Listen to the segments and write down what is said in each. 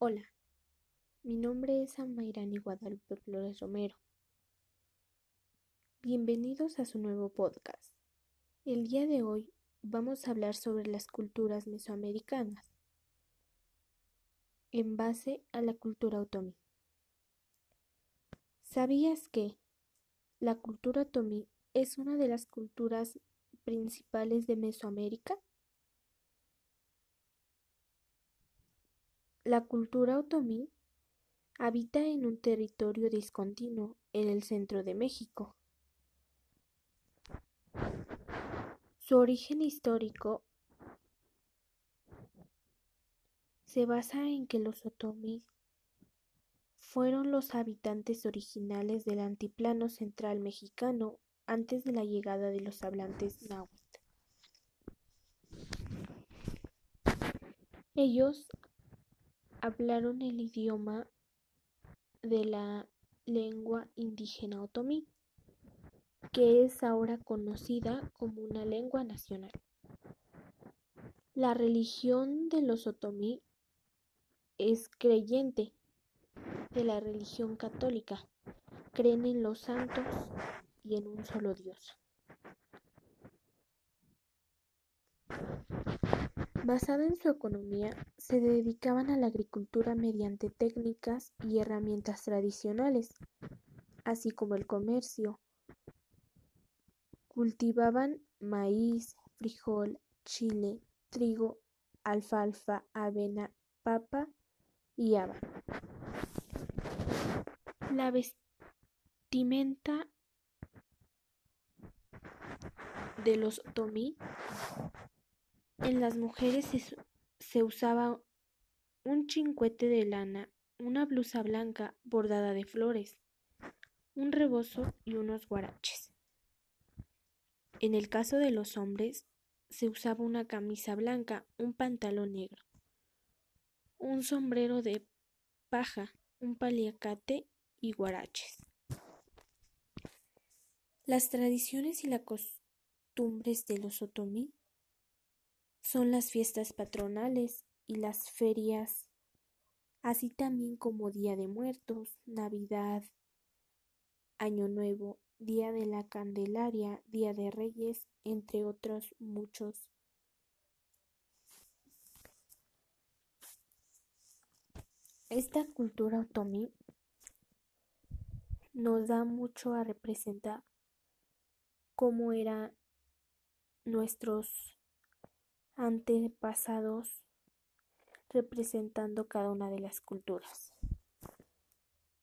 Hola, mi nombre es Amairani Guadalupe Flores Romero. Bienvenidos a su nuevo podcast. El día de hoy vamos a hablar sobre las culturas mesoamericanas en base a la cultura otomí. ¿Sabías que la cultura otomí es una de las culturas principales de Mesoamérica? La cultura otomí habita en un territorio discontinuo en el centro de México. Su origen histórico se basa en que los otomí fueron los habitantes originales del antiplano central mexicano antes de la llegada de los hablantes náhuatl. Ellos hablaron el idioma de la lengua indígena otomí, que es ahora conocida como una lengua nacional. La religión de los otomí es creyente de la religión católica. Creen en los santos y en un solo Dios. Basada en su economía, se dedicaban a la agricultura mediante técnicas y herramientas tradicionales, así como el comercio. Cultivaban maíz, frijol, chile, trigo, alfalfa, avena, papa y haba. La vestimenta de los otomí en las mujeres se, usaba un chincuete de lana, una blusa blanca bordada de flores, un rebozo y unos guaraches. En el caso de los hombres, se usaba una camisa blanca, un pantalón negro, un sombrero de paja, un paliacate y guaraches. Las tradiciones y las costumbres de los otomí son las fiestas patronales y las ferias, así también como Día de Muertos, Navidad, Año Nuevo, Día de la Candelaria, Día de Reyes, entre otros muchos. Esta cultura otomí nos da mucho a representar cómo eran nuestros antepasados representando cada una de las culturas.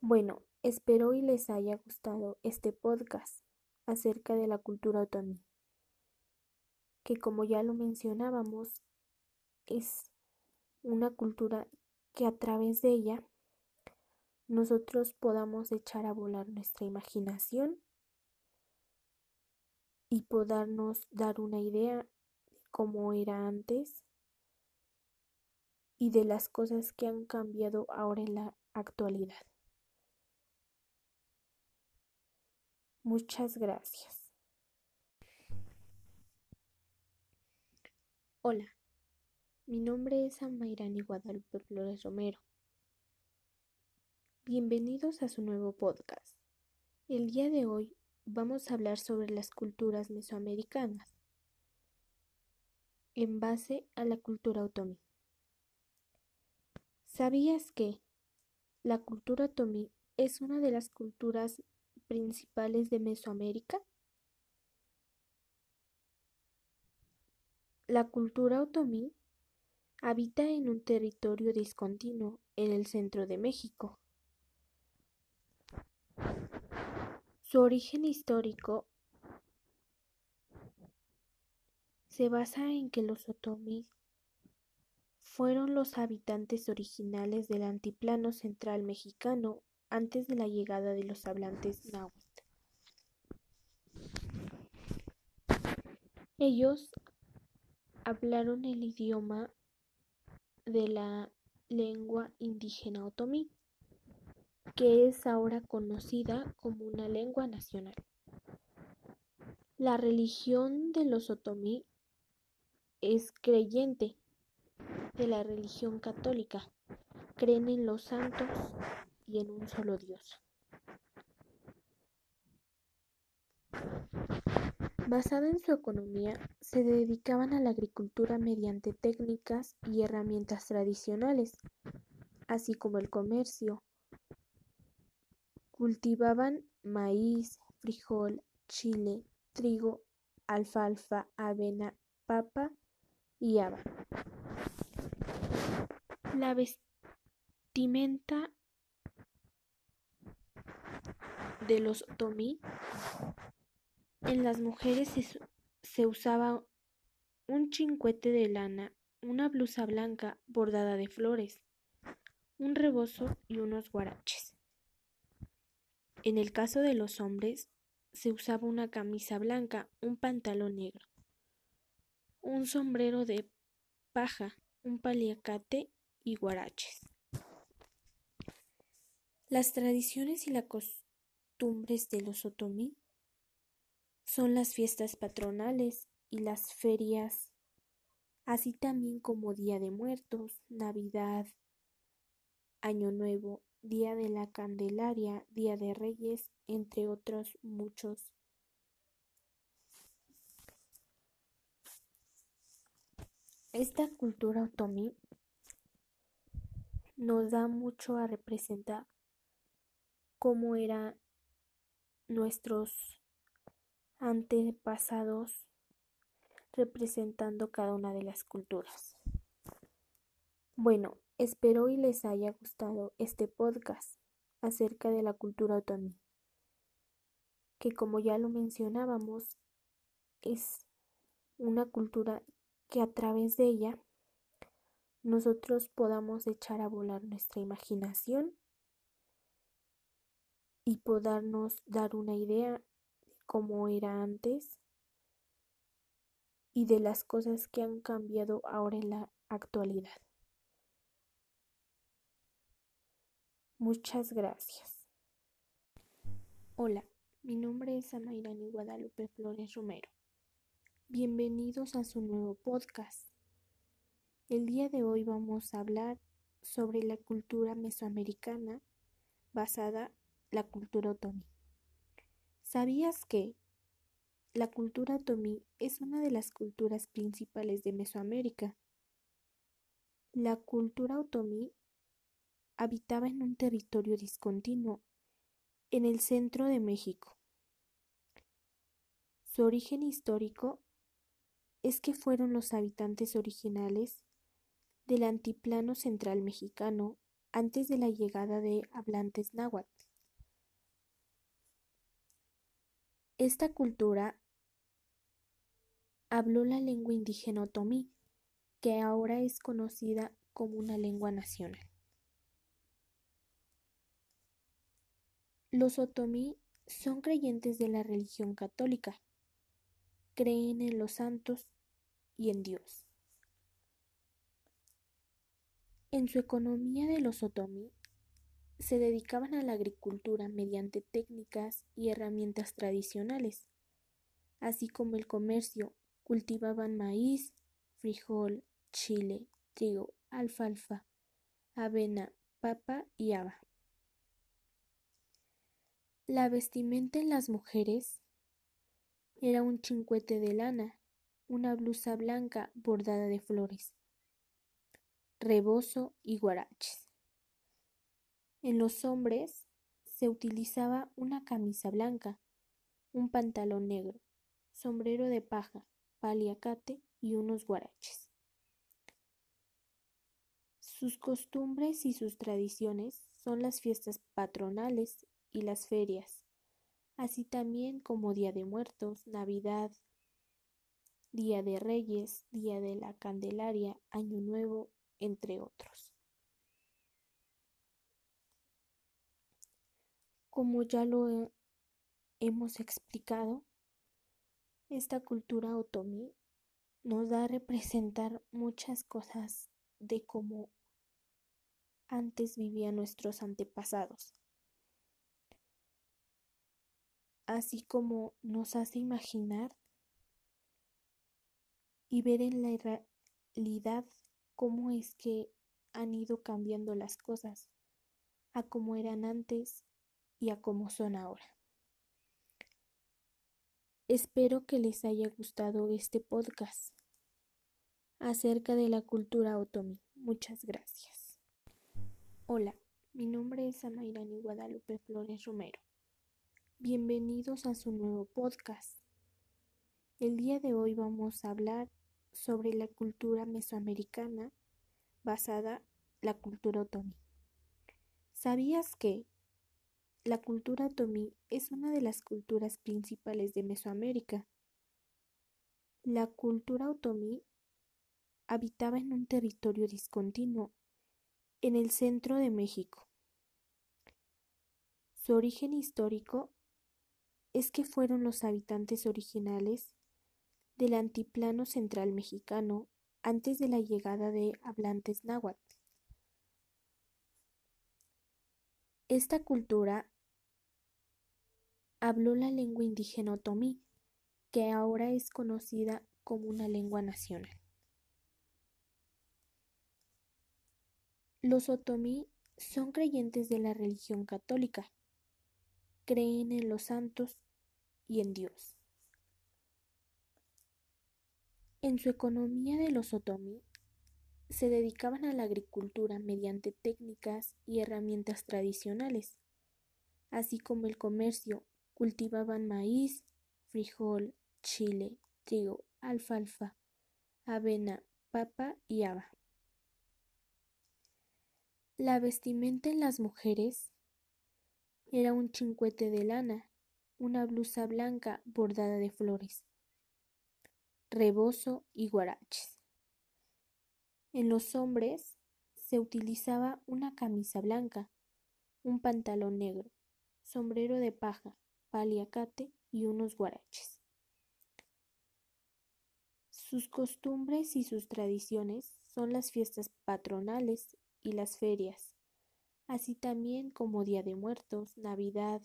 Bueno, espero y les haya gustado este podcast acerca de la cultura otomí, que como ya lo mencionábamos, es una cultura que a través de ella nosotros podamos echar a volar nuestra imaginación y podernos dar una idea como era antes y de las cosas que han cambiado ahora en la actualidad. Muchas gracias. Hola, mi nombre es Amairani Guadalupe Flores Romero. Bienvenidos a su nuevo podcast. El día de hoy vamos a hablar sobre las culturas mesoamericanas en base a la cultura otomí. ¿Sabías que la cultura otomí es una de las culturas principales de Mesoamérica? La cultura otomí habita en un territorio discontinuo en el centro de México. Su origen histórico se basa en que los otomí fueron los habitantes originales del antiplano central mexicano antes de la llegada de los hablantes náhuatl. Ellos hablaron el idioma de la lengua indígena otomí, que es ahora conocida como una lengua nacional. La religión de los otomí es creyente de la religión católica. creen en los santos y en un solo Dios. Basada en su economía, se dedicaban a la agricultura mediante técnicas y herramientas tradicionales, así como el comercio. Cultivaban maíz, frijol, chile, trigo, alfalfa, avena, papa y haba. La vestimenta de los otomí en las mujeres se, se, usaba un chincuete de lana, una blusa blanca bordada de flores, un rebozo y unos guaraches. En el caso de los hombres, se usaba una camisa blanca, un pantalón negro, un sombrero de paja, un paliacate y guaraches. Las tradiciones y las costumbres de los otomí son las fiestas patronales y las ferias, así también como Día de Muertos, Navidad, Año Nuevo, Día de la Candelaria, Día de Reyes, entre otros muchos. Esta cultura otomí nos da mucho a representar cómo eran nuestros antepasados representando cada una de las culturas. Bueno, espero y les haya gustado este podcast acerca de la cultura otomí, que como ya lo mencionábamos, es una cultura que a través de ella nosotros podamos echar a volar nuestra imaginación y podernos dar una idea como era antes y de las cosas que han cambiado ahora en la actualidad. Muchas gracias. Hola, mi nombre es Amairani Guadalupe Flores Romero. Bienvenidos a su nuevo podcast. El día de hoy vamos a hablar sobre la cultura mesoamericana basada en la cultura otomí. ¿Sabías que la cultura otomí es una de las culturas principales de Mesoamérica? La cultura otomí habitaba en un territorio discontinuo en el centro de México. Su origen histórico es que fueron los habitantes originales del antiplano central mexicano antes de la llegada de hablantes náhuatl. Esta cultura habló la lengua indígena otomí, que ahora es conocida como una lengua nacional. Los otomí son creyentes de la religión católica, creen en los santos y en Dios. En su economía de los otomí se dedicaban a la agricultura mediante técnicas y herramientas tradicionales, así como el comercio, cultivaban maíz, frijol, chile, trigo, alfalfa, avena, papa y haba. La vestimenta en las mujeres era un chincuete de lana, una blusa blanca bordada de flores, rebozo y guaraches. En los hombres se utilizaba una camisa blanca, un pantalón negro, sombrero de paja, paliacate y unos guaraches. Sus costumbres y sus tradiciones son las fiestas patronales y las ferias, así también como Día de Muertos, Navidad, Día de Reyes, Día de la Candelaria, Año Nuevo, entre otros. Como ya lo hemos explicado, esta cultura otomí nos da a representar muchas cosas de cómo antes vivían nuestros antepasados, así como nos hace imaginar y ver en la realidad cómo es que han ido cambiando las cosas a como eran antes y a como son ahora. Espero que les haya gustado este podcast acerca de la cultura otomí. Muchas gracias. Hola, mi nombre es Amairani Guadalupe Flores Romero. Bienvenidos a su nuevo podcast. El día de hoy vamos a hablar sobre la cultura mesoamericana basada la cultura otomí. ¿Sabías que la cultura otomí es una de las culturas principales de Mesoamérica? La cultura otomí habitaba en un territorio discontinuo en el centro de México. Su origen histórico es que fueron los habitantes originales del antiplano central mexicano antes de la llegada de hablantes náhuatl. Esta cultura habló la lengua indígena otomí, que ahora es conocida como una lengua nacional. Los otomí son creyentes de la religión católica, creen en los santos y en Dios. En su economía de los otomí se dedicaban a la agricultura mediante técnicas y herramientas tradicionales, así como el comercio, cultivaban maíz, frijol, chile, trigo, alfalfa, avena, papa y haba. La vestimenta en las mujeres era un chincuete de lana, una blusa blanca bordada de flores, rebozo y guaraches. En los hombres se utilizaba una camisa blanca, un pantalón negro, sombrero de paja, paliacate y unos guaraches. Sus costumbres y sus tradiciones son las fiestas patronales y las ferias, así también como Día de Muertos, Navidad,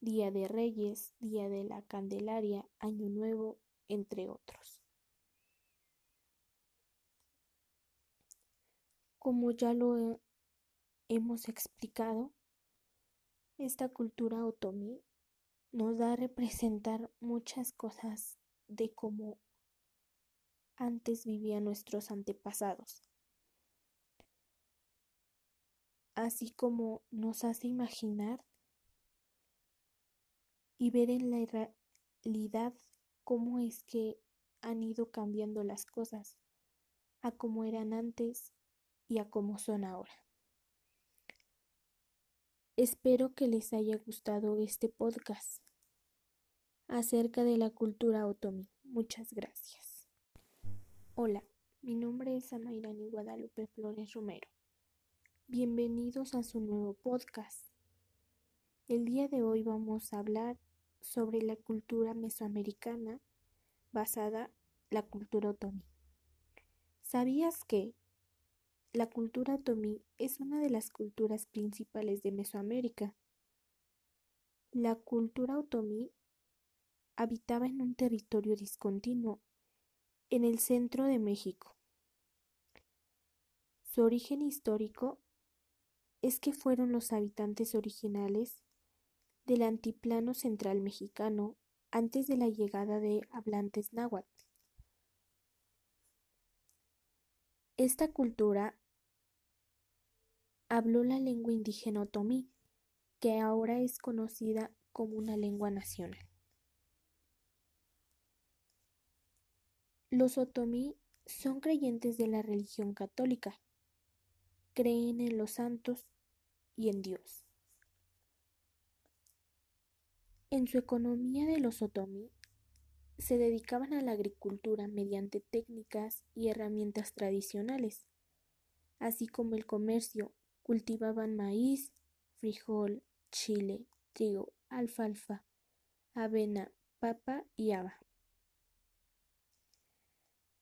Día de Reyes, Día de la Candelaria, Año Nuevo, entre otros. Como ya lo hemos explicado, esta cultura otomí nos da a representar muchas cosas de cómo antes vivían nuestros antepasados, así como nos hace imaginar y ver en la realidad cómo es que han ido cambiando las cosas a como eran antes y a como son ahora. Espero que les haya gustado este podcast acerca de la cultura otomí. Muchas gracias. Hola, mi nombre es Amairani Guadalupe Flores Romero. Bienvenidos a su nuevo podcast. El día de hoy vamos a hablar sobre la cultura mesoamericana basada la cultura otomí. ¿Sabías que la cultura otomí es una de las culturas principales de Mesoamérica? La cultura otomí habitaba en un territorio discontinuo en el centro de México. Su origen histórico es que fueron los habitantes originales del antiplano central mexicano antes de la llegada de hablantes náhuatl. Esta cultura habló la lengua indígena otomí, que ahora es conocida como una lengua nacional. Los otomí son creyentes de la religión católica, creen en los santos y en Dios. En su economía de los otomí se dedicaban a la agricultura mediante técnicas y herramientas tradicionales, así como el comercio, cultivaban maíz, frijol, chile, trigo, alfalfa, avena, papa y haba.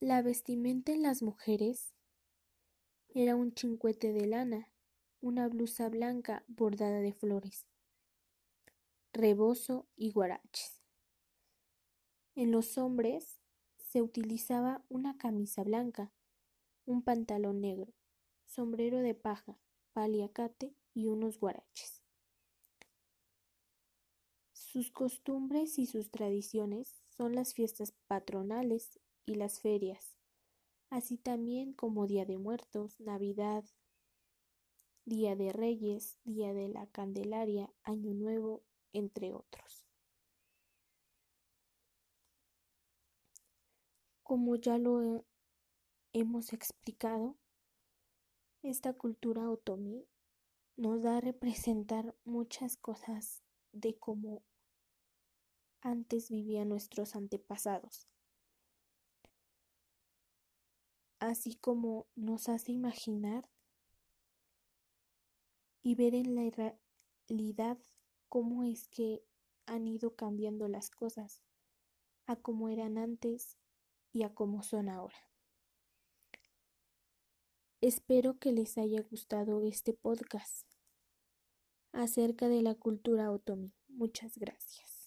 La vestimenta en las mujeres era un chincuete de lana, una blusa blanca bordada de flores, rebozo y guaraches. En los hombres se utilizaba una camisa blanca, un pantalón negro, sombrero de paja, paliacate y unos guaraches. Sus costumbres y sus tradiciones son las fiestas patronales y las ferias, así también como Día de Muertos, Navidad, Día de Reyes, Día de la Candelaria, Año Nuevo, entre otros. Como ya lo hemos explicado, esta cultura otomí nos da a representar muchas cosas de cómo antes vivían nuestros antepasados, así como nos hace imaginar y ver en la realidad cómo es que han ido cambiando las cosas a cómo eran antes y a cómo son ahora. Espero que les haya gustado este podcast acerca de la cultura otomí. Muchas gracias.